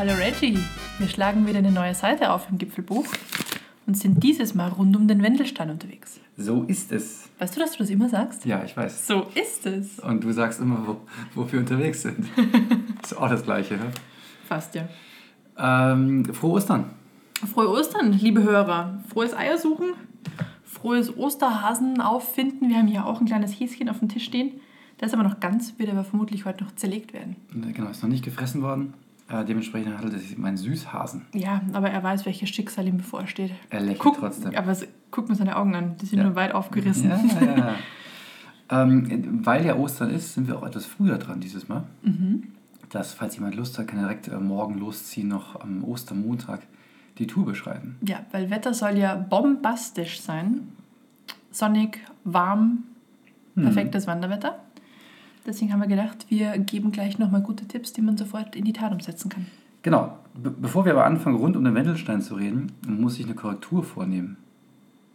Hallo Reggie, wir schlagen wieder eine neue Seite auf im Gipfelbuch und sind dieses Mal rund um den Wendelstein unterwegs. So ist es. Weißt du, dass du das immer sagst? Ja, ich weiß. So ist es. Und du sagst immer, wo, wo wir unterwegs sind. ist auch das Gleiche, ne? Fast ja. Ähm, frohe Ostern. Frohe Ostern, liebe Hörer. Frohes Eiersuchen, frohes Osterhasen auffinden. Wir haben hier auch ein kleines Häschen auf dem Tisch stehen. Der ist aber noch ganz, wird aber vermutlich heute noch zerlegt werden. Genau, ist noch nicht gefressen worden. Äh, dementsprechend handelt es sich um einen Süßhasen. Ja, aber er weiß, welches Schicksal ihm bevorsteht. Er lächelt Guck, trotzdem. aber es- guck mir seine Augen an, die sind Ja. nur weit aufgerissen. Ja, ja, ähm, weil ja Ostern ist, sind wir auch etwas früher dran dieses Mal. Mhm. Dass, falls jemand Lust hat, kann er direkt äh, morgen losziehen, noch am Ostermontag die Tour beschreiben. Ja, weil Wetter soll ja bombastisch sein. Sonnig, warm, Mhm. perfektes Wanderwetter. Deswegen haben wir gedacht, wir geben gleich nochmal gute Tipps, die man sofort in die Tat umsetzen kann. Genau. Be bevor wir aber anfangen, rund um den Wendelstein zu reden, muss ich eine Korrektur vornehmen.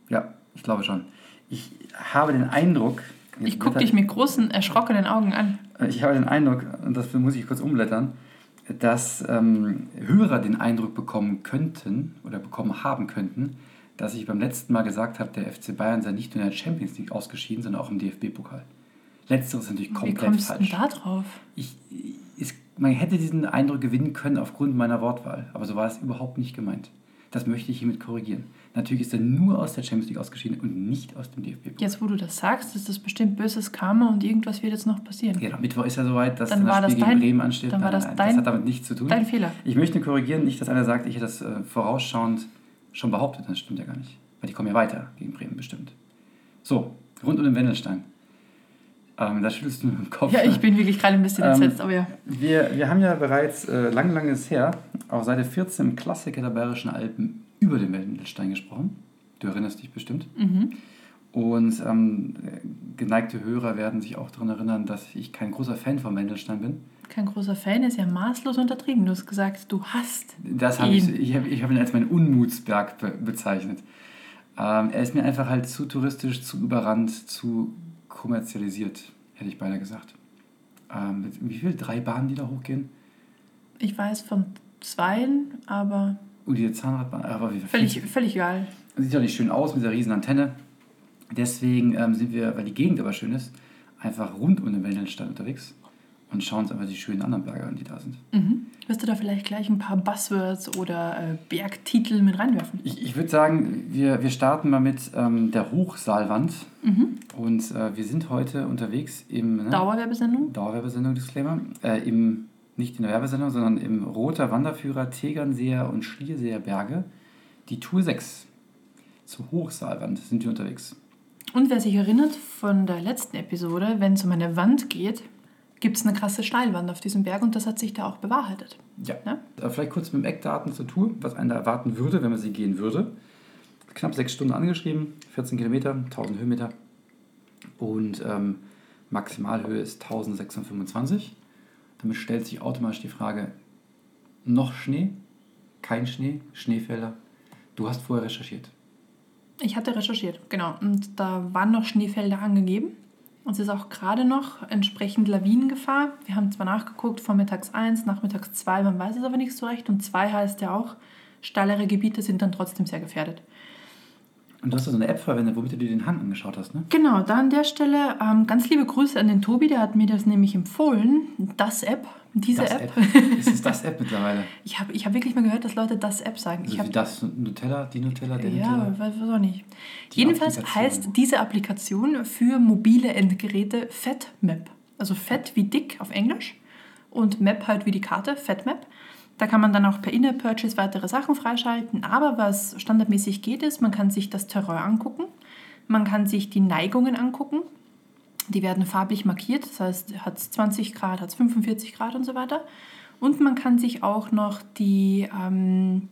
Ja, ich glaube schon. Ich habe den Eindruck. Ich gucke dich mit großen, erschrockenen Augen an. Ich habe den Eindruck, und das muss ich kurz umblättern, dass ähm, Hörer den Eindruck bekommen könnten oder bekommen haben könnten, dass ich beim letzten Mal gesagt habe, der FC Bayern sei nicht nur in der Champions League ausgeschieden, sondern auch im DFB-Pokal. Letzteres ist natürlich Wie komplett kommst du denn falsch. da drauf? Ich, ich, man hätte diesen Eindruck gewinnen können aufgrund meiner Wortwahl, aber so war es überhaupt nicht gemeint. Das möchte ich hiermit korrigieren. Natürlich ist er nur aus der Champions League ausgeschieden und nicht aus dem DFB. Jetzt, wo du das sagst, ist das bestimmt böses Karma und irgendwas wird jetzt noch passieren. Genau, Mittwoch ist ja soweit, dass Dann dann war das das Spiel gegen dein- Bremen ansteht. dann war das das dein- hat damit nichts zu tun. Dein Fehler. Ich möchte korrigieren, nicht, dass einer sagt, ich hätte das äh, vorausschauend schon behauptet. Das stimmt ja gar nicht. Weil die kommen ja weiter gegen Bremen bestimmt. So, rund um den Wendelstein. Ähm, da schüttelst du mit dem Kopf. Ja, ich bin wirklich gerade ein bisschen Ähm, entsetzt, aber ja. Wir, wir haben ja bereits äh, lang, langes her auf Seite 14 im Klassiker der Bayerischen Alpen über den Wendelstein gesprochen. Du erinnerst dich bestimmt. Mhm. Und ähm, geneigte Hörer werden sich auch daran erinnern, dass ich kein großer Fan vom Wendelstein bin. Kein großer Fan ist ja maßlos untertrieben. Du hast gesagt, du hast. Das habe ich, ich habe ich hab ihn als meinen Unmutsberg be bezeichnet. Ähm, er ist mir einfach halt zu touristisch, zu überrannt, zu kommerzialisiert, hätte ich beinahe gesagt. Ähm, wie viel? Drei Bahnen, die da hochgehen? Ich weiß von zweien, aber Und diese Zahnradbahn, aber wie völlig, völlig egal. Sieht doch nicht schön aus mit dieser riesen Antenne. Deswegen ähm, sind wir, weil die Gegend aber schön ist, einfach rund um den Wendelstein unterwegs und schauen uns einfach die schönen anderen Berge an, die da sind. Mhm. Wirst du da vielleicht gleich ein paar Buzzwords oder äh, Bergtitel mit reinwerfen? Ich, ich würde sagen, wir, wir starten mal mit ähm, der Hochsaalwand. Mhm. Und äh, wir sind heute unterwegs im ne, Dauerwerbesendung? Dauerwerbesendung, Disclaimer, äh, im, nicht in der Werbesendung, sondern im Roter Wanderführer Tegernseer und Schlierseer Berge, die Tour 6. Zur Hochsaalwand sind wir unterwegs. Und wer sich erinnert von der letzten Episode, wenn es um eine Wand geht, gibt es eine krasse Steilwand auf diesem Berg und das hat sich da auch bewahrheitet. Ja. Ja? Äh, Vielleicht kurz mit dem Eckdaten zur Tour, was einen da erwarten würde, wenn man sie gehen würde. Knapp sechs Stunden angeschrieben, 14 Kilometer, 1000 Höhenmeter und ähm, Maximalhöhe ist 1625. Damit stellt sich automatisch die Frage, noch Schnee? Kein Schnee? Schneefelder? Du hast vorher recherchiert. Ich hatte recherchiert, genau. Und da waren noch Schneefelder angegeben. Und es ist auch gerade noch entsprechend Lawinengefahr. Wir haben zwar nachgeguckt, vormittags 1, nachmittags 2, man weiß es aber nicht so recht. Und 2 heißt ja auch, steilere Gebiete sind dann trotzdem sehr gefährdet. Und du hast da so eine App verwendet, womit du dir den Hang angeschaut hast, ne? Genau, da an der Stelle ähm, ganz liebe Grüße an den Tobi, der hat mir das nämlich empfohlen. Das App, diese Das App. Ist es das App mittlerweile? Ich habe ich hab wirklich mal gehört, dass Leute das App sagen. Ich Also hab, wie das Nutella, die Nutella, der ja, Nutella? weiß weiß auch nicht. Die Jedenfalls heißt diese Applikation für mobile Endgeräte FatMap. Also Fett wie dick auf Englisch und Map halt wie die Karte, FatMap. Da kann man dann auch per In-App-Purchase weitere Sachen freischalten. Aber was standardmäßig geht, ist, man kann sich das Terrain angucken. Man kann sich die Neigungen angucken. Die werden farblich markiert. Das heißt, hat es 20 Grad, hat es 45 Grad und so weiter. Und man kann sich auch noch die, ähm,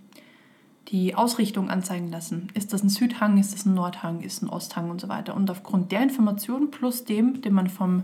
die Ausrichtung anzeigen lassen. Ist das ein Südhang, ist das ein Nordhang, ist ein Osthang und so weiter. Und aufgrund der Information plus dem, den man vom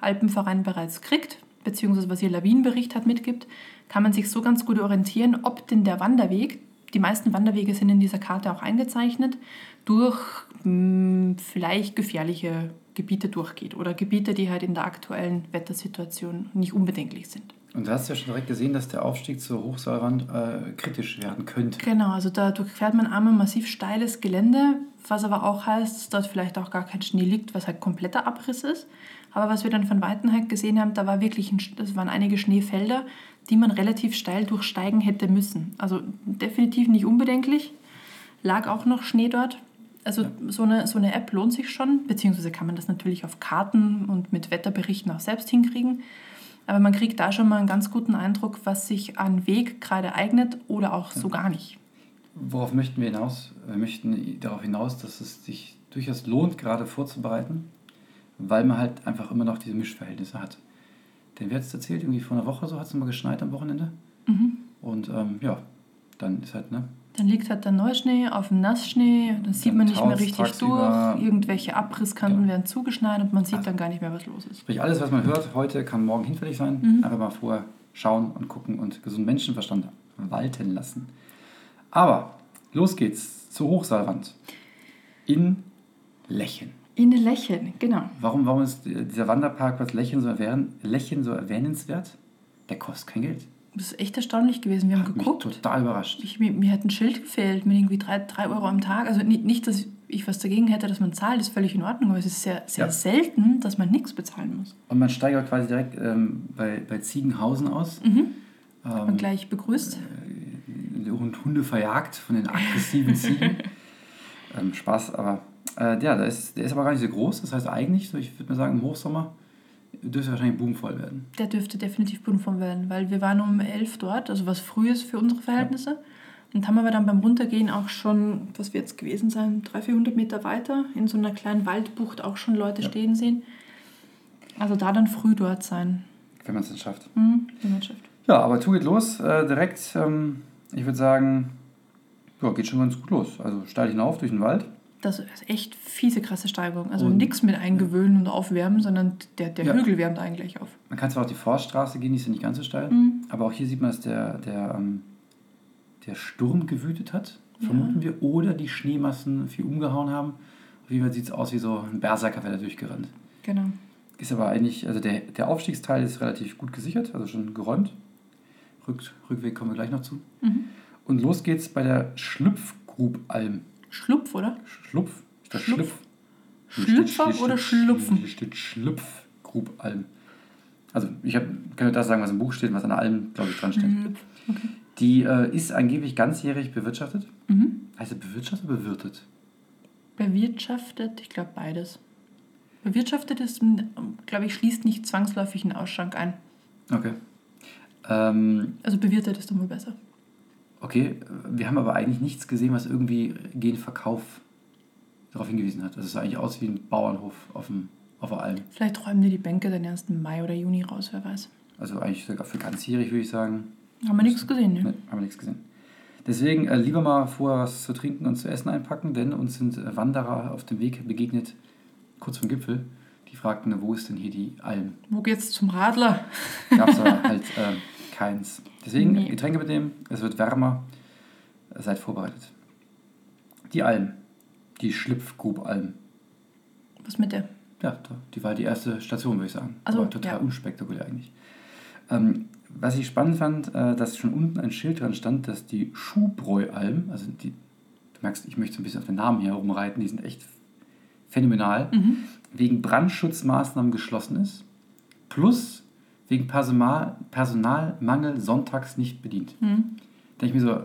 Alpenverein bereits kriegt, beziehungsweise was ihr Lawinenbericht hat mitgibt, kann man sich so ganz gut orientieren, ob denn der Wanderweg, die meisten Wanderwege sind in dieser Karte auch eingezeichnet, durch mh, vielleicht gefährliche Gebiete durchgeht oder Gebiete, die halt in der aktuellen Wettersituation nicht unbedenklich sind. Und du hast ja schon direkt gesehen, dass der Aufstieg zur Hochseilwand äh, kritisch werden könnte. Genau, also da durchquert man einmal massiv steiles Gelände, was aber auch heißt, dass dort vielleicht auch gar kein Schnee liegt, was halt kompletter Abriss ist. Aber was wir dann von Weitem halt gesehen haben, da war wirklich ein, das waren einige Schneefelder, die man relativ steil durchsteigen hätte müssen. Also definitiv nicht unbedenklich. Lag auch noch Schnee dort. Also so, eine, so eine App lohnt sich schon, beziehungsweise kann man das natürlich auf Karten und mit Wetterberichten auch selbst hinkriegen. Aber man kriegt da schon mal einen ganz guten Eindruck, was sich an Weg gerade eignet oder auch so gar nicht. Worauf möchten wir hinaus? Wir möchten darauf hinaus, dass es sich durchaus lohnt, gerade vorzubereiten, weil man halt einfach immer noch diese Mischverhältnisse hat. Denn wer hat es erzählt? Irgendwie vor einer Woche so hat es mal geschneit am Wochenende. Mhm. Und ähm, ja, dann ist halt, ne? Dann liegt halt der Neuschnee auf dem Nassschnee, dann sieht Dann man nicht mehr richtig durch, irgendwelche Abrisskanten Ja. werden zugeschneit und man sieht Also- dann gar nicht mehr, was los ist. Sprich, alles, was man hört heute, kann morgen hinfällig sein. Mhm. Einfach mal vorher schauen und gucken und gesunden Menschenverstand walten lassen. Aber los geht's zur Hochseilwand in Lechen. In Lächeln, genau. Warum, warum ist dieser Wanderparkplatz Lechen so, erwähnen, Lechen so erwähnenswert? Der kostet kein Geld. Das ist echt erstaunlich gewesen. Wir haben Hat mich geguckt. total überrascht. Ich, mir, mir hat ein Schild gefehlt mit irgendwie 3, drei Euro am Tag. Also nicht, nicht, dass ich was dagegen hätte, dass man zahlt, ist völlig in Ordnung, aber es ist sehr, sehr Ja. selten, dass man nichts bezahlen muss. Und man steigert quasi direkt ähm, bei, bei Ziegenhausen aus. Mhm. Ähm, Und gleich begrüßt. und Hunde verjagt von den aggressiven Ziegen. ähm, Spaß, aber äh, ja, der ist, der ist aber gar nicht so groß. Das heißt eigentlich, so, ich würde mal sagen, im Hochsommer dürfte wahrscheinlich boomvoll werden. Der dürfte definitiv Bunfon werden, weil wir waren um elf dort, also was früh ist für unsere Verhältnisse. Und haben aber dann beim Runtergehen auch schon, was wird es gewesen sein, 300, 400 Meter weiter, in so einer kleinen Waldbucht auch schon Leute Ja. stehen sehen. Also da dann früh dort sein. Wenn man es dann schafft. Hm, die Mannschaft. Ja, aber tu geht los. Äh, direkt, ähm, ich würde sagen, ja, geht schon ganz gut los. Also steil hinauf durch den Wald. Das ist echt fiese, krasse Steigung. Also nichts mit eingewöhnen und aufwärmen, sondern der, der Ja. Hügel wärmt eigentlich auf. Man kann zwar auch die Forststraße gehen, die ist ja nicht ganz so steil. Mhm. Aber auch hier sieht man, dass der, der, ähm, der Sturm gewütet hat, Ja. vermuten wir. Oder die Schneemassen viel umgehauen haben. Auf jeden Fall sieht es aus wie so ein Berserker, wäre da durchgerannt. Genau. Ist aber eigentlich, also der, der Aufstiegsteil ist relativ gut gesichert, also schon geräumt. Rück, Rückweg kommen wir gleich noch zu. Mhm. Und los geht's bei der Schlüpfgrupalm. Schlupf, oder? Schlupf? Ist das Schlupf. Schlupf? Schlüpfer oder hier steht- Schlupfen? Hier steht Schlüpfgrupalm. Also ich hab, kann das sagen, was im Buch steht, was an der Alm, glaube ich, dran steht. Schlupf. Okay. Die äh, ist angeblich ganzjährig bewirtschaftet. Mhm. Heißt es bewirtschaftet oder bewirtet? Bewirtschaftet, ich glaube beides. Bewirtschaftet ist, glaube ich, schließt nicht zwangsläufig einen Ausschank ein. Okay. Ähm, Also bewirtet ist immer besser. Okay, wir haben aber eigentlich nichts gesehen, was irgendwie gegen Verkauf darauf hingewiesen hat. Das ist eigentlich aus wie ein Bauernhof auf, dem, auf der Alm. Vielleicht räumen die die Bänke dann erst im Mai oder Juni raus, wer weiß. Also eigentlich sogar für ganzjährig, würde ich sagen. Haben wir nichts gesehen, ne? Haben wir nichts gesehen. Deswegen äh, lieber mal vorher was zu trinken und zu essen einpacken, denn uns sind äh, Wanderer auf dem Weg begegnet, kurz vom Gipfel. Die fragten, wo ist denn hier die Alm? Wo geht's zum Radler? Gab es aber halt äh, keins. Deswegen Nee. Getränke mitnehmen, es wird wärmer, seid vorbereitet. Die Alm, die Schlüpfgrub-Alm. Was mit der? Ja, die war die erste Station, würde ich sagen. Ach so, Aber total ja. unspektakulär eigentlich. Ähm, was ich spannend fand, äh, dass schon unten ein Schild dran stand, dass die Schuhbräu-Alm, also die, du merkst, ich möchte so ein bisschen auf den Namen hier rumreiten, die sind echt phänomenal, Mhm. wegen Brandschutzmaßnahmen geschlossen ist, plus wegen Personal, Personalmangel sonntags nicht bedient. Mhm. Denke ich mir so,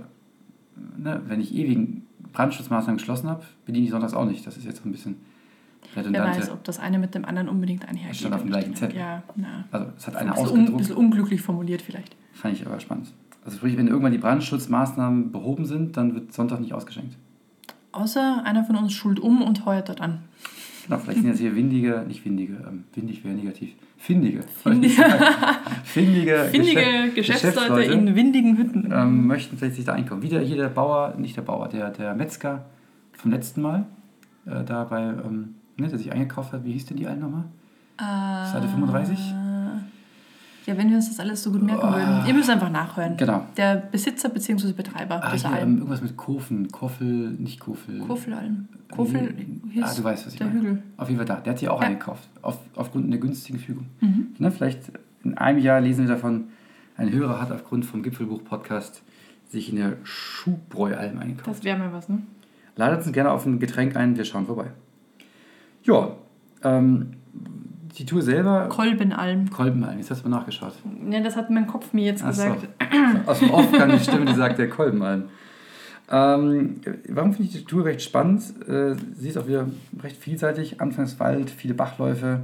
ne, wenn ich eh wegen Brandschutzmaßnahmen geschlossen habe, bediene ich sonntags auch nicht. Das ist jetzt so ein bisschen Wer redundante. weiß, ob das eine mit dem anderen unbedingt einhergeht. Stand auf dem gleichen Zettel. Ja, na. Also es hat Ein einer bisschen, un, ausgedruckt. bisschen unglücklich formuliert vielleicht. Fand ich aber spannend. Also sprich, wenn irgendwann die Brandschutzmaßnahmen behoben sind, dann wird Sonntag nicht ausgeschenkt. Außer einer von uns schult um und heuert dort an. Genau, vielleicht sind jetzt hier windige, nicht windige, ähm, windig wäre negativ, findige. Findige. findige, Findige Geschäft- Geschäftsleute in windigen Hütten. ähm, möchten vielleicht sich da einkaufen. Wieder hier der Bauer, nicht der Bauer, der, der Metzger vom letzten Mal, äh, da bei, ähm, ne, der sich eingekauft hat, wie hieß denn die eine nochmal? Seite 35? Ja, wenn wir uns das alles so gut merken Oh. würden. Ihr müsst einfach nachhören. Genau. Der Besitzer bzw. Betreiber Ah, dieser hier, Alm. irgendwas mit Kofen, Koffel, nicht Koffel. Kofelalm. Kofel Ah, du weißt, was ich der meine. Hügel. Auf jeden Fall da. Der hat sie auch Ja. eingekauft. Auf, aufgrund einer günstigen Fügung. Mhm. Ne, vielleicht in einem Jahr lesen wir davon, ein Hörer hat aufgrund vom Gipfelbuch-Podcast sich in der Schuhbräualm eingekauft. Das wäre mal was, ne? Ladet uns gerne auf ein Getränk ein, wir schauen vorbei. Ja, ähm, die Tour selber. Kolbenalm. Kolbenalm, jetzt hast du mal nachgeschaut. Ja, das hat mein Kopf mir jetzt Ach so. gesagt. Aus dem Off kann die Stimme, die sagt der Kolbenalm. Ähm, warum finde ich die Tour recht spannend? Äh, sie ist auch wieder recht vielseitig. Anfangs Wald, viele Bachläufe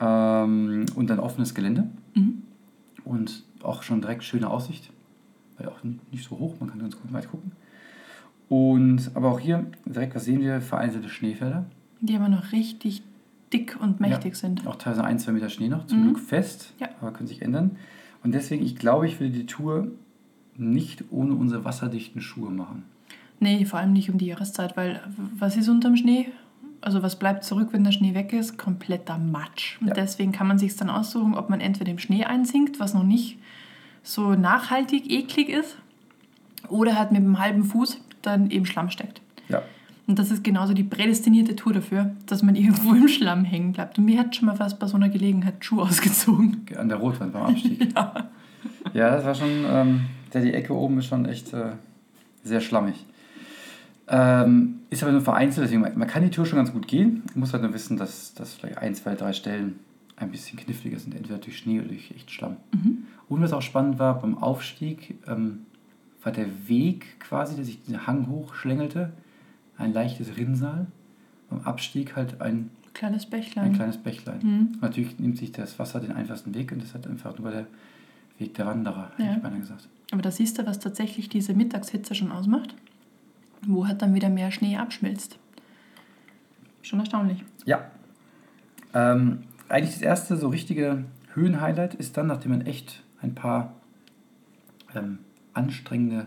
ähm, und dann offenes Gelände. Mhm. Und auch schon direkt schöne Aussicht. Weil auch nicht so hoch, man kann ganz gut weit gucken. Und aber auch hier direkt, was sehen wir? Vereinzelte Schneefelder. Die aber noch richtig dick und mächtig Ja. sind. Auch teilweise ein, zwei Meter Schnee noch, zum Mhm. Glück fest, Ja. aber können sich ändern. Und deswegen, ich glaube, ich will die Tour nicht ohne unsere wasserdichten Schuhe machen. Nee, vor allem nicht um die Jahreszeit, weil was ist unterm Schnee? Also was bleibt zurück, wenn der Schnee weg ist? Kompletter Matsch. Und Ja. deswegen kann man sich dann aussuchen, ob man entweder im Schnee einsinkt, was noch nicht so nachhaltig eklig ist, oder halt mit dem halben Fuß dann im Schlamm steckt. Ja, Und das ist genauso die prädestinierte Tour dafür, dass man irgendwo im Schlamm hängen bleibt. Und mir hat schon mal fast bei so einer Gelegenheit Schuhe ausgezogen. an der Rotwand beim Abstieg. ja. das war schon, ähm, der die Ecke oben ist schon echt äh, sehr schlammig. Ähm, ist aber nur vereinzelt, deswegen man kann die Tour schon ganz gut gehen. Man muss halt nur wissen, dass, dass vielleicht ein, zwei, drei Stellen ein bisschen kniffliger sind, entweder durch Schnee oder durch echt Schlamm. Und was auch spannend war, beim Aufstieg ähm, war der Weg quasi, der sich den Hang hoch schlängelte, ein leichtes Rinnsal. Beim Abstieg halt ein, Kleines ein Bächlein. kleines Bächlein. Mhm. Natürlich nimmt sich das Wasser den einfachsten Weg und das hat einfach nur der Weg der Wanderer, hätte Ja. ich beinahe gesagt. Aber da siehst du, was tatsächlich diese Mittagshitze schon ausmacht. Wo halt dann wieder mehr Schnee abschmilzt. Schon erstaunlich. Ja. Ähm, eigentlich das erste so richtige Höhenhighlight ist dann, nachdem man echt ein paar ähm, anstrengende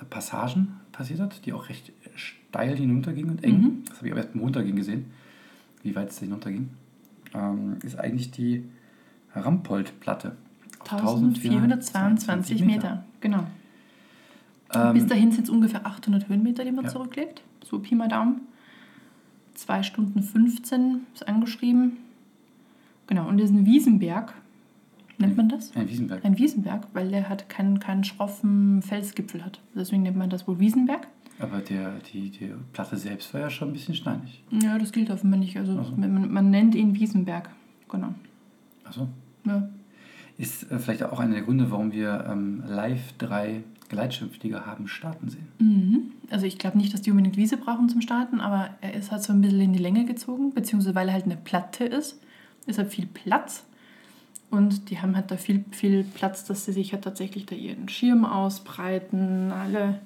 äh, Passagen passiert hat, die auch recht steil hinuntergingen und eng. Mhm. Das habe ich aber erst beim Runtergehen gesehen, wie weit es hinunterging. Ähm, ist eigentlich die Rampoldplatte. auf 1422 Meter. Genau. Ähm, Bis dahin sind es ungefähr 800 Höhenmeter, die man Ja. zurücklegt. So Pi mal Daumen. 2 Stunden 15 ist angeschrieben. Genau, und diesen Wiesenberg, nennt man das? ein Wiesenberg. Ein Wiesenberg, weil der hat keinen, keinen schroffen Felsgipfel hat. Deswegen nennt man das wohl Wiesenberg. Aber der, die, die Platte selbst war ja schon ein bisschen steinig. Ja, das gilt offenbar nicht. Also Ach so. man, man nennt ihn Wiesenberg. Genau. Achso. Ja. Ist äh, vielleicht auch einer der Gründe, warum wir ähm, live drei Gleitschirmflieger haben starten sehen. Mhm. Also ich glaube nicht, dass die unbedingt Wiese brauchen zum Starten, aber er ist halt so ein bisschen in die Länge gezogen, beziehungsweise weil er halt eine Platte ist, ist halt viel Platz. Und die haben halt da viel, viel Platz, dass sie sich halt tatsächlich da ihren Schirm ausbreiten, alle,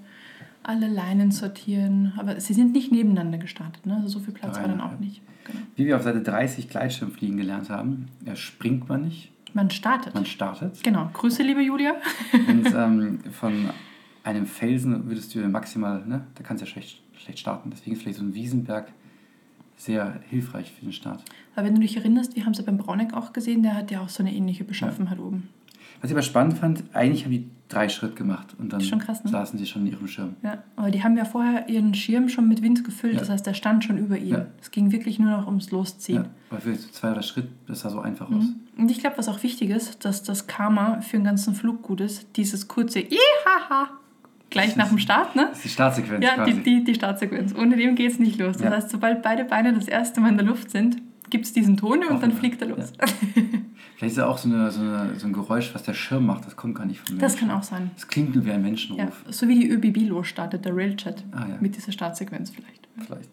alle Leinen sortieren. Aber sie sind nicht nebeneinander gestartet, ne? Also so viel Platz war dann auch Dreieinhalb. nicht. Genau. Wie wir auf Seite 30 Gleitschirmfliegen gelernt haben, äh, springt man nicht, Man startet. man startet. Genau. Grüße, liebe Julia. Und ähm, von einem Felsen würdest du maximal, ne, da kannst du ja schlecht, schlecht starten. Deswegen ist vielleicht so ein Wiesenberg sehr hilfreich für den Start. Aber wenn du dich erinnerst, wir haben es ja beim Brauneck auch gesehen, der hat ja auch so eine ähnliche Beschaffenheit oben. Was ich aber spannend fand, eigentlich haben die drei Schritt gemacht und dann krass, ne? saßen sie schon in ihrem Schirm. Ja, aber die haben ja vorher ihren Schirm schon mit Wind gefüllt, Ja. das heißt, der stand schon über ihnen. Ja. Es ging wirklich nur noch ums Losziehen. Ja, aber für zwei, drei Schritt, das sah so einfach aus. Mhm. Und ich glaube, was auch wichtig ist, dass das Karma für den ganzen Flug gut ist, dieses kurze Ihaha gleich nach dem Start, ne? Das ist die Startsequenz Ja, quasi. die, die, die Startsequenz. Ohne dem geht es nicht los. Das Ja. heißt, sobald beide Beine das erste Mal in der Luft sind, gibt es diesen Ton und dann Offenbar. fliegt er los. Vielleicht ist ja auch so, eine, so, eine, so ein Geräusch, was der Schirm macht. Das kommt gar nicht von Das Menschen. kann auch sein. Das klingt nur wie ein Ja, Menschenruf. so wie die ÖBB losstartet, der Railchat. Ah, ja. Mit dieser Startsequenz vielleicht. Vielleicht.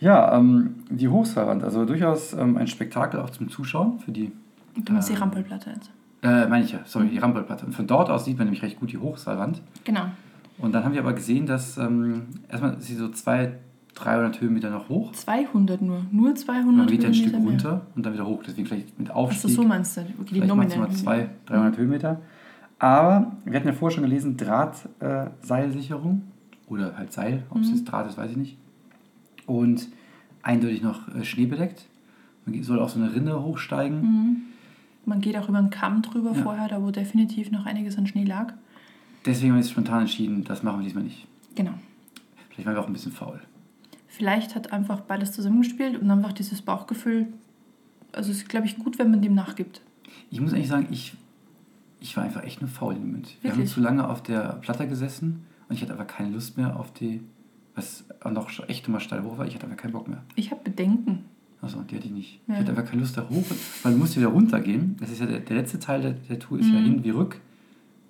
Ja, ähm, die Hochseilwand. Also durchaus ähm, ein Spektakel auch zum Zuschauen für die, du meinst die Ähm. Rampelplatte jetzt. äh, meine ich ja, sorry, die Rampelplatte. Und von dort aus sieht man nämlich recht gut die Hochseilwand. Genau. Und dann haben wir aber gesehen, dass ähm, erstmal sie so 200, 300 Höhenmeter noch hoch. 200 nur. Nur 200 Und dann geht ein Stück Höhenmeter mehr. runter und dann wieder hoch. Deswegen vielleicht mit Achso, Aufstieg. so meinst du. Okay, die nominellen. 200, 300 Höhenmeter. Aber wir hatten ja vorher schon gelesen, Drahtseilsicherung äh, oder halt Seil, ob es Mhm. jetzt Draht ist, weiß ich nicht. Und eindeutig noch äh, schneebedeckt. Man soll auch so eine Rinne hochsteigen. Mhm. Man geht auch über einen Kamm drüber Ja. vorher, da wo definitiv noch einiges an Schnee lag. Deswegen haben wir jetzt spontan entschieden, das machen wir diesmal nicht. Genau. Vielleicht waren wir auch ein bisschen faul. Vielleicht hat einfach beides zusammengespielt und einfach dieses Bauchgefühl. Also es ist, glaube ich, gut, wenn man dem nachgibt. Ich muss eigentlich sagen, ich Ich war einfach echt nur faul im Moment. Wir haben Wirklich? zu lange auf der Platte gesessen und ich hatte einfach keine Lust mehr auf die, was auch noch echt immer steil hoch war. Ich hatte einfach keinen Bock mehr. Ich habe Bedenken. Also, die hatte ich nicht. Ja. Ich hatte einfach keine Lust da hoch, weil du musst wieder runtergehen. Das ist ja der, der letzte Teil der, der Tour, ist ja hin wie rück.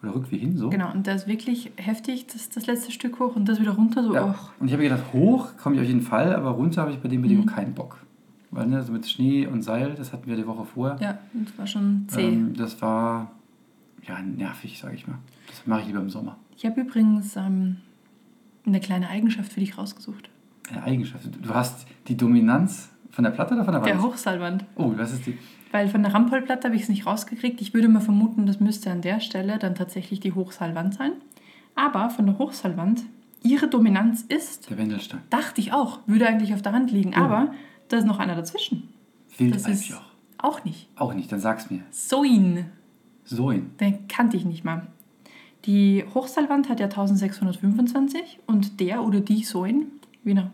Oder rück wie hin, so. Mhm. Genau, und das ist wirklich heftig, das, das letzte Stück hoch und das wieder runter, so, Ja. och. Und ich habe gedacht, hoch komme ich auf jeden Fall, aber runter habe ich bei den Mhm. Bedingungen keinen Bock. Weil ne, so mit Schnee und Seil, das hatten wir die Woche vorher. Ja, das war schon zäh. Ähm, das war ja nervig, sage ich mal. Das mache ich lieber im Sommer. Ich habe übrigens ähm, eine kleine Eigenschaft für dich rausgesucht. Eine Eigenschaft. Du hast die Dominanz von der Platte oder von der Wand? Der Hochseilwand. Oh, was ist die? Weil von der Rampolplatte habe ich es nicht rausgekriegt. Ich würde mal vermuten, das müsste an der Stelle dann tatsächlich die Hochseilwand sein. Aber von der Hochseilwand, ihre Dominanz ist, Der Wendelstein. dachte ich auch, würde eigentlich auf der Hand liegen. Oh. Aber da ist noch einer dazwischen. Wildalpjoch. auch nicht. Auch nicht, dann sag's mir. Soin. Soin. Den kannte ich nicht mal. Die Hochseilwand hat ja 1625 und der oder die Soin, wie, na-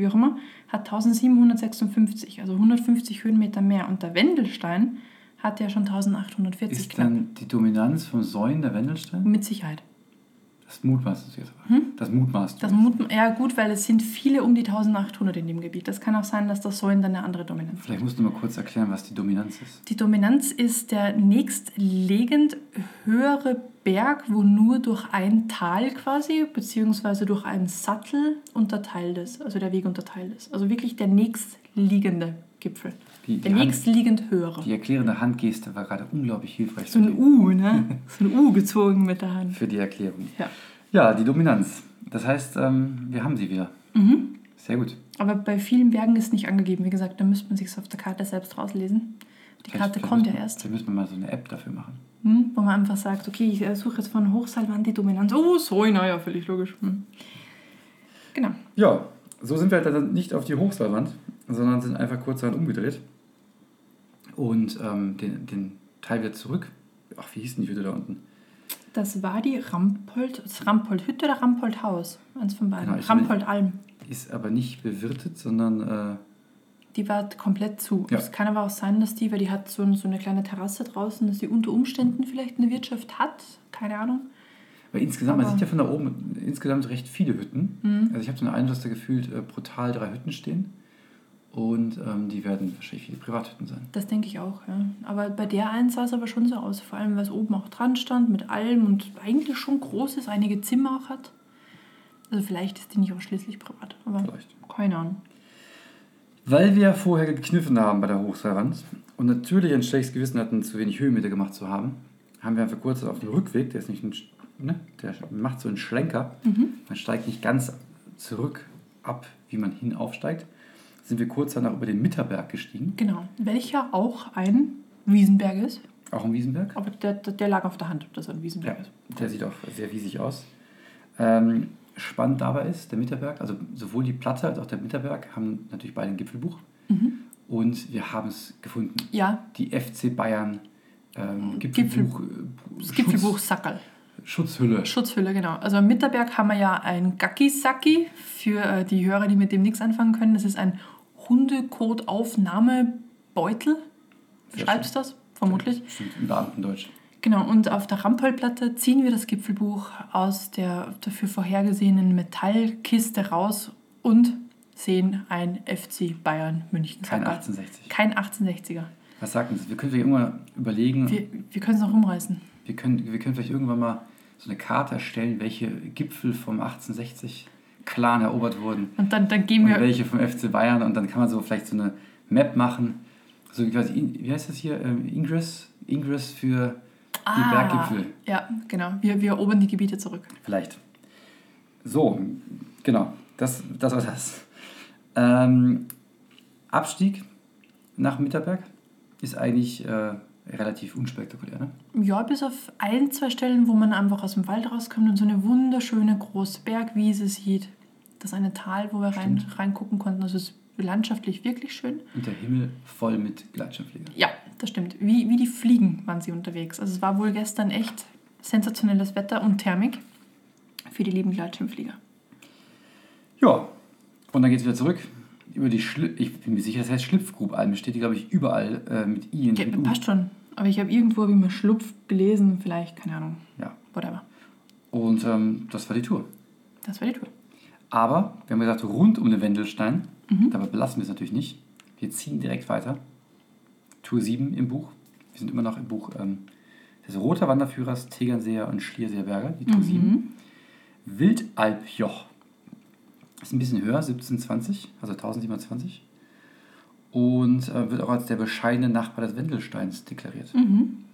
wie auch immer, hat 1756, also 150 Höhenmeter mehr. Und der Wendelstein hat ja schon 1840 Ist knapp. dann die Dominanz vom Säuen der Wendelstein? Mit Sicherheit. Das mutmaßt du jetzt aber. Das mutmaßt du. Das Mut, ja gut, weil es sind viele um die 1800 in dem Gebiet. Das kann auch sein, dass das Säulen dann eine andere Dominanz hat. Vielleicht musst du mal kurz erklären, was die Dominanz ist. Die Dominanz ist der nächstlegend höhere Berg, wo nur durch ein Tal quasi, beziehungsweise durch einen Sattel unterteilt ist, also der Weg unterteilt ist. Also wirklich der nächstliegende Gipfel. Die- der die Hand- nächstliegend höhere. Die erklärende Handgeste war gerade unglaublich hilfreich So ein U, ne? So ein U gezogen mit der Hand. für die Erklärung. Ja. Ja, die Dominanz. Das heißt, ähm, wir haben sie wieder. Mhm. Sehr gut. Aber bei vielen Bergen ist nicht angegeben. Wie gesagt, da müsste man sich auf der Karte selbst rauslesen. Die Vielleicht- Karte vielleicht kommt ja müssen- erst. Vielleicht müssen wir mal so eine App dafür machen. Hm, wo man einfach sagt, okay, ich äh, suche jetzt von Hochseilwand die Dominanz. Oh, so, naja, völlig logisch. Hm. Genau. Ja, so sind wir halt dann nicht auf die Hochseilwand, sondern sind einfach kurzerhand umgedreht und ähm, den, den Teil wieder zurück. Ach, wie hieß denn die Hütte da unten? Das war die Rampold, das Rampoldhütte oder Rampoldhaus? Eins von beiden. Genau, Rampoldalm. Ist aber nicht bewirtet, sondern äh, Die war komplett zu. Ja. Es kann aber auch sein, dass die, weil die hat so, ein- so eine kleine Terrasse draußen, dass die unter Umständen vielleicht eine Wirtschaft hat. Keine Ahnung. weil insgesamt, man Aber- sieht ja von da oben insgesamt recht viele Hütten. Mhm. Also ich habe so einen Eindruck, dass da gefühlt äh, brutal drei Hütten stehen. Und ähm, die werden wahrscheinlich viele Privathütten sein. Das denke ich auch, ja. Aber bei der einen sah es aber schon so aus. Vor allem, weil es oben auch dran stand mit allem und eigentlich schon groß ist, einige Zimmer auch hat. Also vielleicht ist die nicht ausschließlich privat. Aber Vielleicht. keine Ahnung. Weil wir vorher gekniffen haben bei der Hochseilwand und natürlich ein schlechtes Gewissen hatten, zu wenig Höhenmeter gemacht zu haben, haben wir einfach kurz auf dem Rückweg, der ist nicht ein, ne, der macht so einen Schlenker, man steigt nicht ganz zurück ab, wie man hinaufsteigt, sind wir kurz danach über den Mitterberg gestiegen, Genau. Welcher auch ein Wiesenberg ist. auch im Wiesenberg. Aber der, der, lag auf der Hand, dass er ein Wiesenberg Ja, ist. der sieht auch sehr wiesig aus. Ähm, spannend dabei ist, der Mitterberg, also sowohl die Platte als auch der Mitterberg haben natürlich beide ein Gipfelbuch und wir haben es gefunden. Ja, die FC Bayern ähm, Gipfel- Gipfelbuch, äh, Gipfelbuch Sackerl. Schutz, Schutzhülle. Schutzhülle, genau. Also am Mitterberg haben wir ja ein Gakisaki für äh, die Hörer, die mit dem nichts anfangen können. Das ist ein Hundekot-Aufnahmebeutel. Schreibst du das? Vermutlich. Im Beamtendeutsch. Genau, und auf der Rampolplatte ziehen wir das Gipfelbuch aus der dafür vorhergesehenen Metallkiste raus und sehen ein FC Bayern München. Kein Sackerl. 1860. Kein 1860er. Was sagt uns? Wir können vielleicht irgendwann überlegen, wir, Wir, wir können es noch rumreißen. Können, wir können vielleicht irgendwann mal so eine Karte erstellen, welche Gipfel vom 1860 Clan erobert wurden Und dann, dann gehen und wir. welche vom FC Bayern und dann kann man so vielleicht so eine Map machen. So quasi, In- wie heißt das hier? Ähm, Ingress? Ingress für die Berggipfel. Ja, genau. Wir, wir erobern die Gebiete zurück. Vielleicht. So, genau. Das, das war das. Ähm, Abstieg nach Mitterberg ist eigentlich äh, relativ unspektakulär. Ne? Ja, bis auf ein, zwei Stellen, wo man einfach aus dem Wald rauskommt und so eine wunderschöne große Bergwiese sieht. Das eine Tal, wo wir rein, reingucken konnten. Also es ist landschaftlich wirklich schön. Und der Himmel voll mit Gleitschirmfliegern. Ja, das stimmt. Wie, wie die Fliegen waren sie unterwegs. Also es war wohl gestern echt sensationelles Wetter und Thermik für die lieben Gleitschirmflieger. Ja, und dann geht es wieder zurück. Über die Schli ich bin mir sicher, das heißt Schlipfgrub-Alm. Steht die, glaube ich, überall äh, mit I in Ja, mit U. passt schon. Aber ich habe irgendwo, wie man Schlupf gelesen, vielleicht, keine Ahnung, Ja. whatever. Und ähm, das war die Tour. Das war die Tour. Aber wir haben gesagt, rund um den Wendelstein, Mhm. dabei belassen wir es natürlich nicht. Wir ziehen direkt weiter. Tour 7 im Buch. Wir sind immer noch im Buch ähm, des Roter Wanderführers, Tegernseer und Schlierseer Berge, die Tour 7. Wildalpjoch. Ist ein bisschen höher, 1720, also 1720. Und äh, wird auch als der bescheidene Nachbar des Wendelsteins deklariert. Mhm.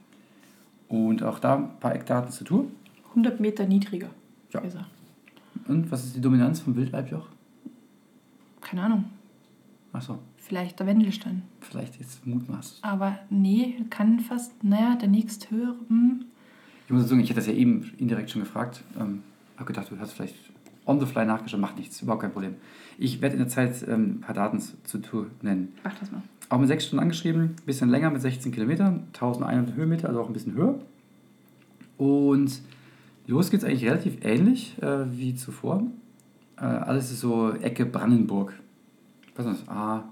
Und auch da ein paar Eckdaten zur Tour. 100 Meter niedriger. Ja. Er. Und was ist die Dominanz vom Wildalpjoch? Keine Ahnung. Achso, Vielleicht der Wendelstein. vielleicht jetzt mutmaßt. Aber nee, kann fast, naja, der nächst höhere. Hm. Ich muss sagen, ich hätte das ja eben indirekt schon gefragt. Ähm, habe gedacht, du hast vielleicht on the fly nachgeschaut, macht nichts, überhaupt kein Problem. Ich werde in der Zeit ähm, ein paar Daten zu- Tour nennen. Mach das mal. Auch mit sechs Stunden angeschrieben, bisschen länger mit 16 Kilometern, 1100 Höhenmeter, also auch ein bisschen höher. Und los geht's eigentlich relativ ähnlich äh, wie zuvor. Äh, alles ist so Ecke Brandenburg. Was ist das? A.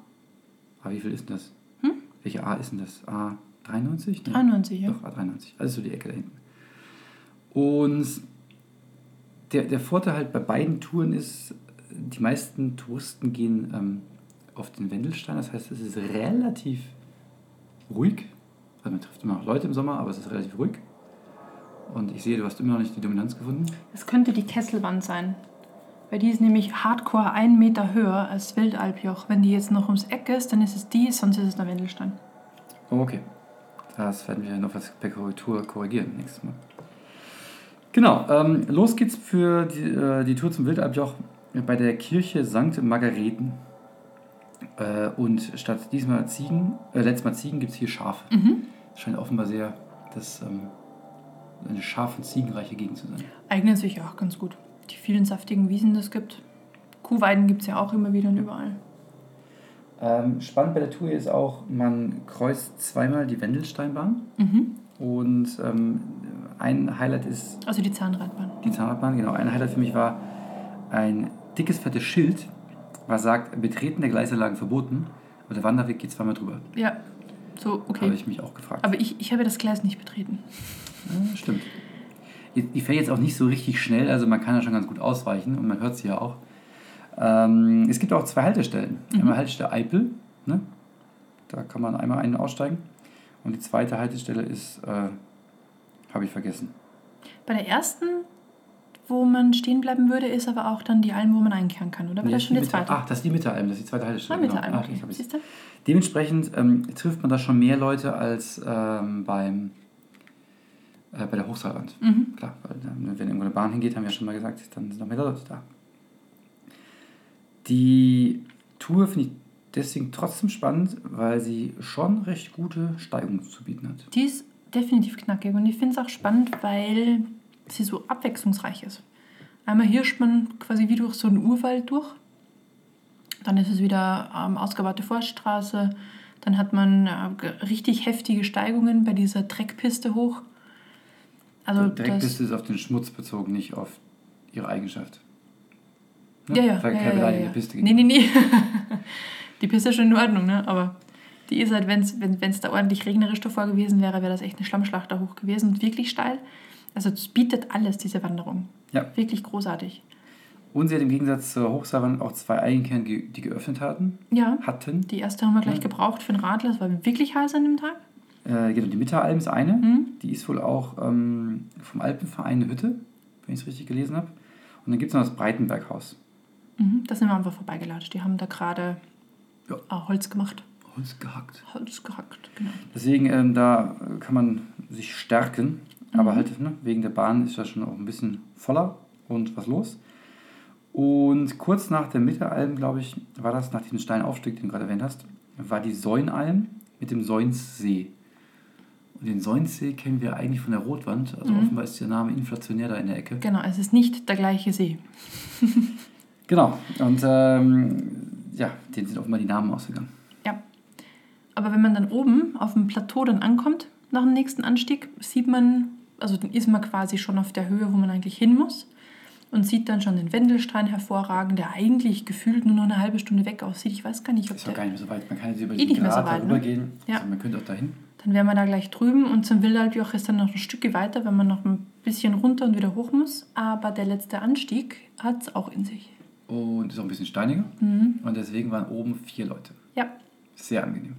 A, wie viel ist denn das? Hm? Welche A ist denn das? A 93? Nee. 93, ja. Doch, A93. Alles so die Ecke da hinten. Und der, der Vorteil halt bei beiden Touren ist, die meisten Touristen gehen ähm, auf den Wendelstein. Das heißt, es ist relativ ruhig. Also man trifft immer noch Leute im Sommer, aber es ist relativ ruhig. Und ich sehe, du hast immer noch nicht die Dominanz gefunden. Das könnte die Kesselwand sein. Weil die ist nämlich hardcore einen Meter höher als Wildalpjoch. Wenn die jetzt noch ums Eck ist, dann ist es die, sonst ist es der Wendelstein. Oh, okay. Das werden wir noch was per Korrektur korrigieren nächstes Mal. Genau, ähm, los geht's für die, äh, die Tour zum Wildalpjoch bei der Kirche St. Margareten. Äh, und statt diesmal Ziegen, äh, letztes Mal Ziegen, gibt es hier Schafe. Mhm. Das scheint offenbar sehr das, ähm, eine schaf- und ziegenreiche Gegend zu sein. Eignen sich ja auch ganz gut. Die vielen saftigen Wiesen, das gibt. Kuhweiden gibt es ja auch immer wieder und überall. Ähm, spannend bei der Tour ist auch, man kreuzt zweimal die Wendelsteinbahn. Mhm. Und ähm, ein Highlight ist Also die Zahnradbahn. die Zahnradbahn, genau. Ein Highlight für mich war ein dickes, fettes Schild, was sagt, Betreten der Gleisanlagen verboten, aber der Wanderweg geht zweimal drüber. Ja, so, okay. Habe ich mich auch gefragt. Aber ich, ich habe das Gleis nicht betreten. Ja, stimmt. Die fährt jetzt auch nicht so richtig schnell, also man kann ja schon ganz gut ausweichen und man hört sie ja auch. Ähm, es gibt auch zwei Haltestellen. Einmal Haltestelle Eipel, ne? da kann man einmal einen aussteigen. Und die zweite Haltestelle ist, äh, habe ich vergessen. Bei der ersten, wo man stehen bleiben würde, ist aber auch dann die Alm, wo man einkehren kann, oder? War Nee, das schon die Mitte- zweite? Ach, das ist die Mittelalm, das ist die zweite Ah, Haltestelle. der genau. Alm, Ah, okay. ich's. Siehst du? Dementsprechend ähm, trifft man da schon mehr Leute als ähm, beim, äh, bei der Hochseilwand. Mhm. Klar, weil wenn irgendwo eine Bahn hingeht, haben wir ja schon mal gesagt, dann sind noch mehr Leute da. Die Tour finde ich deswegen trotzdem spannend, weil sie schon recht gute Steigungen zu bieten hat. Die ist definitiv knackig und ich finde es auch spannend, weil sie so abwechslungsreich ist. Einmal hirscht man quasi wie durch so einen Urwald durch, dann ist es wieder ähm, ausgebaute Forststraße, dann hat man äh, richtig heftige Steigungen bei dieser Dreckpiste hoch. Also Direkt das, ist auf den Schmutz bezogen, nicht auf ihre Eigenschaft. Ne? ja, ja, Weil ja, keine ja, ja, ja. Piste Nee, nee, nee. Die Piste ist schon in Ordnung, ne? aber die ist halt, wenn's, wenn es da ordentlich regnerisch davor gewesen wäre, wäre das echt eine Schlammschlacht da hoch gewesen und wirklich steil. Also es bietet alles, diese Wanderung. Ja. Wirklich großartig. Und sie hat im Gegensatz zur Hochseilwand auch zwei Eigenkehren, ge- die geöffnet hatten. Ja, hatten. die erste haben wir gleich Ja. gebraucht für den Radler. Es war wirklich heiß an dem Tag. Äh, genau, die Mittelalm ist eine. Mhm. Die ist wohl auch ähm, vom Alpenverein eine Hütte, wenn ich es richtig gelesen habe. Und dann gibt es noch das Breitenberghaus. Mhm. Da sind wir einfach vorbeigelatscht. Die haben da gerade Ja. ah, Holz gemacht. Holz gehackt. Holz gehackt, genau. Deswegen, ähm, da kann man sich stärken. Mhm. Aber halt, ne, wegen der Bahn ist das schon auch ein bisschen voller und was los. Und kurz nach der Mittelalm, glaube ich, war das, nach diesem steilen Aufstieg, den du gerade erwähnt hast, war die Säunalm mit dem Säunssee. Und den Säunssee kennen wir eigentlich von der Rotwand. Also Mhm. offenbar ist der Name inflationär da in der Ecke. Genau, es ist nicht der gleiche See. Genau. Und ähm, ja, denen sind offenbar die Namen ausgegangen. Aber wenn man dann oben auf dem Plateau dann ankommt, nach dem nächsten Anstieg, sieht man, also dann ist man quasi schon auf der Höhe, wo man eigentlich hin muss. Und sieht dann schon den Wendelstein hervorragen, der eigentlich gefühlt nur noch eine halbe Stunde weg aussieht. Ich weiß gar nicht, ob Ist doch der. gar nicht mehr so weit. Man kann jetzt über Eh die nicht mehr so weit, ne? rübergehen. Ja. Also man könnte auch dahin. Dann wären wir da gleich drüben und zum Wildalpjoch ist dann noch ein Stück weiter, wenn man noch ein bisschen runter und wieder hoch muss. Aber der letzte Anstieg hat es auch in sich. Und ist auch ein bisschen steiniger. Mhm. Und deswegen waren oben vier Leute. Ja, Sehr angenehm.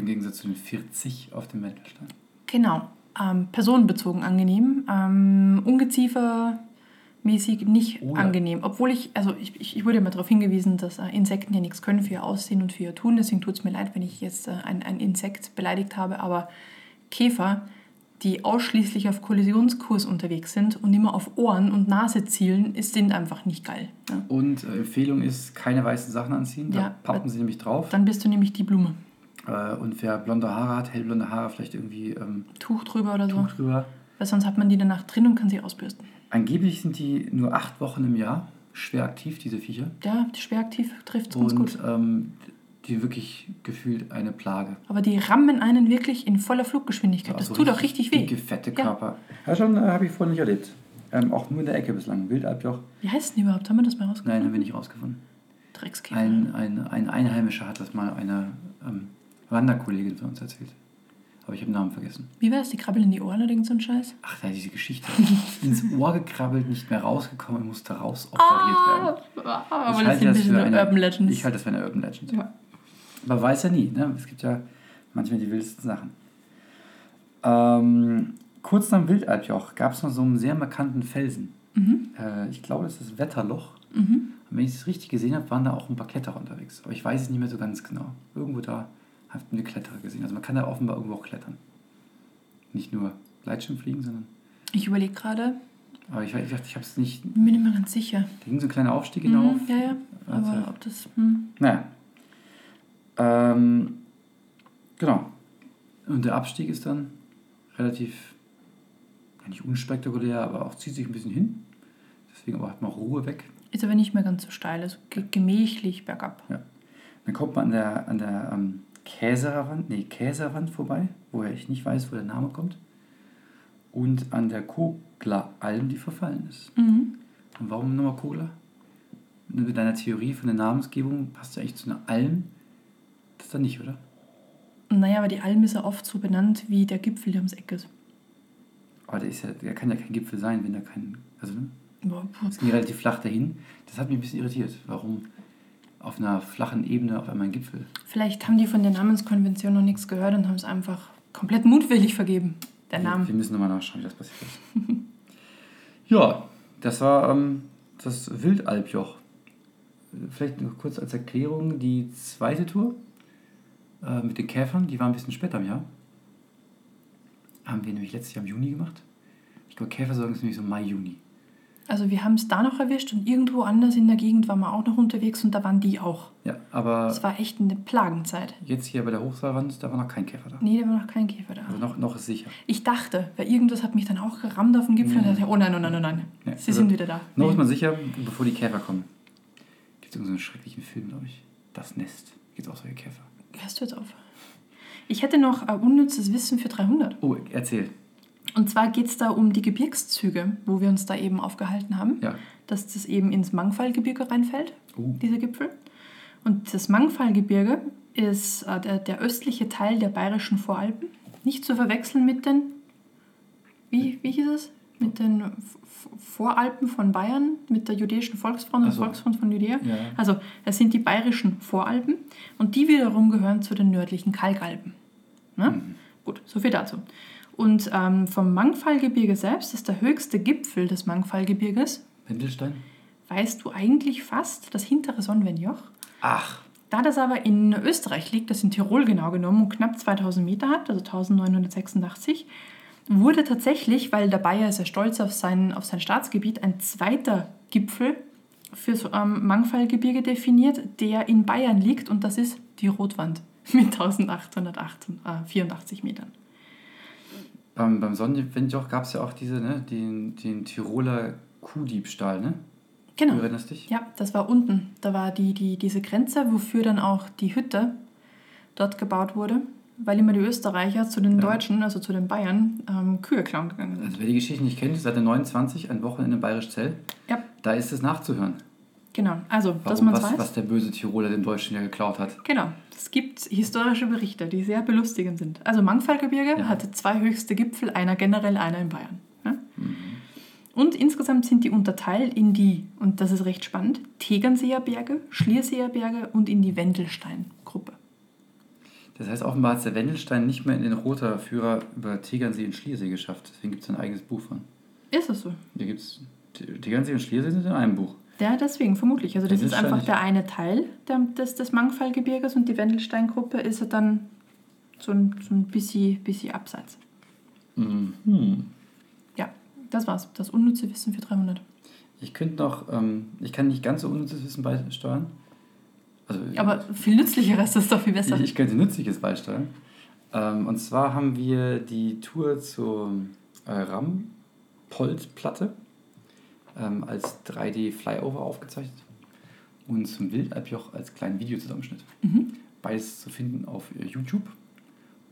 Im Gegensatz zu den 40 auf dem Wendelstein. genau. Ähm, personenbezogen angenehm. Ähm, Ungeziefermäßig nicht Oh ja. angenehm. Obwohl ich, also ich, ich ich wurde immer darauf hingewiesen, dass äh, Insekten ja nichts können für ihr Aussehen und für ihr Tun. Deswegen tut es mir leid, wenn ich jetzt äh, ein, ein Insekt beleidigt habe. Aber Käfer, die ausschließlich auf Kollisionskurs unterwegs sind und immer auf Ohren und Nase zielen, ist, sind einfach nicht geil. Ja. Und äh, Empfehlung ist, keine weißen Sachen anziehen. Da Ja, pappen sie nämlich drauf. Dann bist du nämlich die Blume. Äh, und wer blonde Haare hat, hellblonde Haare, vielleicht irgendwie ähm, Tuch drüber oder so. Tuch drüber. Weil sonst hat man die danach drin und kann sie ausbürsten. Angeblich sind die nur acht Wochen im Jahr schwer aktiv, diese Viecher. Ja, die schweraktiv trifft es ganz gut. Und ähm, die wirklich gefühlt eine Plage. Aber die rammen einen wirklich in voller Fluggeschwindigkeit. Das Also tut auch richtig weh. Dicke, fette Ja. Körper. Ja, schon äh, habe ich vorhin nicht erlebt. Ähm, auch nur in der Ecke bislang. Wildalpjoch. Wie heißt denn die überhaupt? Haben wir das mal Nein, rausgefunden? haben wir nicht rausgefunden. Dreckskäfer. Ein, ein, ein Einheimischer hat das mal einer ähm, Wanderkollegin von uns erzählt. Aber ich habe den Namen vergessen. Wie war das? Die krabbeln in die Ohren oder irgend so ein Scheiß? Ach, da diese Geschichte. Ins Ohr gekrabbelt, nicht mehr rausgekommen, musste raus operiert werden. Ah, Ich aber das halte ein das für eine- Urban Legends. Ich halte das für eine Urban Legend. Ja. Man weiß ja nie, ne? Es gibt ja manchmal die wildesten Sachen. Ähm, kurz nach dem Wildalpjoch gab es noch so einen sehr markanten Felsen. Mhm. Äh, ich glaube, das ist das Wetterloch. Mhm. Und wenn ich es richtig gesehen habe, waren da auch ein paar Kletterer unterwegs. Aber ich weiß es nicht mehr so ganz genau. Irgendwo da habt ihr Kletterer gesehen. Also man kann da offenbar irgendwo auch klettern. Nicht nur Gleitschirm fliegen, sondern. Ich überlege gerade, Aber ich, ich, ich habe es nicht. bin mir nicht mehr ganz sicher. Da ging so ein kleiner Aufstieg hinauf. Mhm, ja, ja. Aber Also- ob das. Hm. Naja. Ähm, genau. Und der Abstieg ist dann relativ, ja, nicht unspektakulär, aber auch zieht sich ein bisschen hin. Deswegen aber hat man Ruhe weg. Ist aber nicht mehr ganz so steil. Also ge- gemächlich bergab. Ja. Dann kommt man an der, an der ähm, Käserwand, nee, Käserwand vorbei, woher ich nicht weiß, wo der Name kommt. Und an der Kogler-Alm, die verfallen ist. Mhm. Und warum nochmal Kogler? Mit deiner Theorie von der Namensgebung passt ja eigentlich zu einer Alm. Das ist dann nicht, oder? Naja, aber die Alm ist ja oft so benannt wie der Gipfel, der ums Eck ist. Aber der, ist ja, der kann ja kein Gipfel sein, wenn da kein. Also, ne? Es ging relativ flach dahin. Das hat mich ein bisschen irritiert. Warum auf einer flachen Ebene auf einmal ein Gipfel? Vielleicht haben die von der Namenskonvention noch nichts gehört und haben es einfach komplett mutwillig vergeben. Der Name. wir müssen nochmal nachschauen, wie das passiert ist. ja, das war ähm, das Wildalpjoch. Vielleicht noch kurz als Erklärung: die zweite Tour äh, mit den Käfern, die war ein bisschen später im Jahr. Haben wir nämlich letztes Jahr im Juni gemacht. Ich glaube, Käfersaison ist nämlich so Mai, Juni. Also wir haben es da noch erwischt und irgendwo anders in der Gegend waren wir auch noch unterwegs und da waren die auch. Ja, aber Es war echt eine Plagenzeit. jetzt hier bei der Hochseilwand, da war noch kein Käfer da. Nee, da war noch kein Käfer da. Also noch, noch ist sicher. Ich dachte, weil irgendwas hat mich dann auch gerammt auf dem Gipfel und dachte, oh nein, oh nein, oh nein. Ja, Sie also sind wieder da. Noch Nee. ist man sicher, bevor die Käfer kommen. Gibt es irgendeinen schrecklichen Film, glaube ich. Das Nest. Gibt es auch solche Käfer. Hörst du jetzt auf? Ich hätte noch äh, unnützes Wissen für 300. Oh, erzähl. Und zwar geht es da um die Gebirgszüge, wo wir uns da eben aufgehalten haben. Ja. Dass das eben ins Mangfallgebirge reinfällt, Oh. dieser Gipfel. Und das Mangfallgebirge ist äh, der, der östliche Teil der bayerischen Voralpen. Nicht zu verwechseln mit den, wie, wie hieß es? Mit den Voralpen von Bayern, mit der jüdischen Volksfront und so. Volksfront von Judäa. Ja. Also, das sind die bayerischen Voralpen und die wiederum gehören zu den nördlichen Kalkalpen. Ne? Mhm. Gut, so viel dazu. Und ähm, vom Mangfallgebirge selbst ist der höchste Gipfel des Mangfallgebirges, Wendelstein? weißt du eigentlich fast, das hintere Sonnenwendjoch. Ach. Da das aber in Österreich liegt, das in Tirol genau genommen und knapp 2000 Meter hat, also 1986, wurde tatsächlich, weil der Bayer sehr stolz auf sein, auf sein Staatsgebiet, ein zweiter Gipfel fürs ähm, Mangfallgebirge definiert, der in Bayern liegt und das ist die Rotwand mit 1884 Metern. Beim, beim Sonnenwindjoch gab es ja auch diese, ne, den, den Tiroler Kuhdiebstahl, ne? Genau. Du erinnerst dich? Ja, das war unten. Da war die, die, diese Grenze, wofür dann auch die Hütte dort gebaut wurde, weil immer die Österreicher zu den Ja. Deutschen, also zu den Bayern, ähm, Kühe klauen gegangen sind. Also wer die Geschichte nicht kennt, seit der 29, ein Wochenende in Bayerisch Zell, Ja, da ist es nachzuhören. Genau, also, dass Warum, man es was, weiß. was der böse Tiroler den Deutschen ja geklaut hat. Genau, es gibt historische Berichte, die sehr belustigend sind. Also Mangfallgebirge Ja. hatte zwei höchste Gipfel, einer generell, einer in Bayern. Ja? Und insgesamt sind die unterteilt in die, und das ist recht spannend, Tegernseer Berge, Schlierseer Berge und in die Wendelstein-Gruppe. Das heißt, offenbar hat der Wendelstein nicht mehr in den roter Führer über Tegernsee und Schliersee geschafft. Deswegen gibt es ein eigenes Buch von. Ist es so? Hier gibt es Tegernsee und Schliersee sind in einem Buch. Ja, deswegen vermutlich. Also das ist einfach der eine Teil der, des, des Mangfallgebirges und die Wendelstein-Gruppe ist ja dann so ein, so ein bisschen, bisschen abseits. Mhm. Ja, das war's. Das unnütze Wissen für 300. Ich könnte noch, ähm, ich kann nicht ganz so unnützes Wissen beisteuern. Also, Aber viel nützlicheres ist doch viel besser. Ich, ich könnte nützliches beisteuern. Ähm, und zwar haben wir die Tour zur äh, Rampold-Platte ähm, als 3D-Flyover aufgezeichnet und zum Wildalpjoch als kleinen Videozusammenschnitt. Mhm. Beides zu finden auf äh, YouTube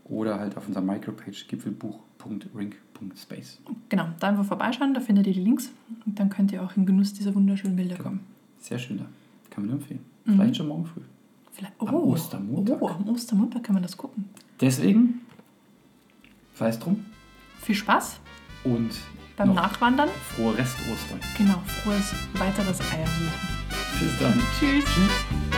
oder halt auf unserer Micropage gipfelbuch.ring.space. Genau, da einfach vorbeischauen, da findet ihr die Links und dann könnt ihr auch in Genuss dieser wunderschönen Bilder Genau. kommen. Sehr schön da. Kann man nur empfehlen. Mhm. Vielleicht schon morgen früh. Vielleicht, Am Ostermontag. Oh, am Ostermontag kann man das gucken. Deswegen, sei es drum Viel Spaß und beim Nachwandern. frohe Rest-Ostern. Genau, frohes weiteres Eiersuchen. Bis dann. Tschüss. Tschüss.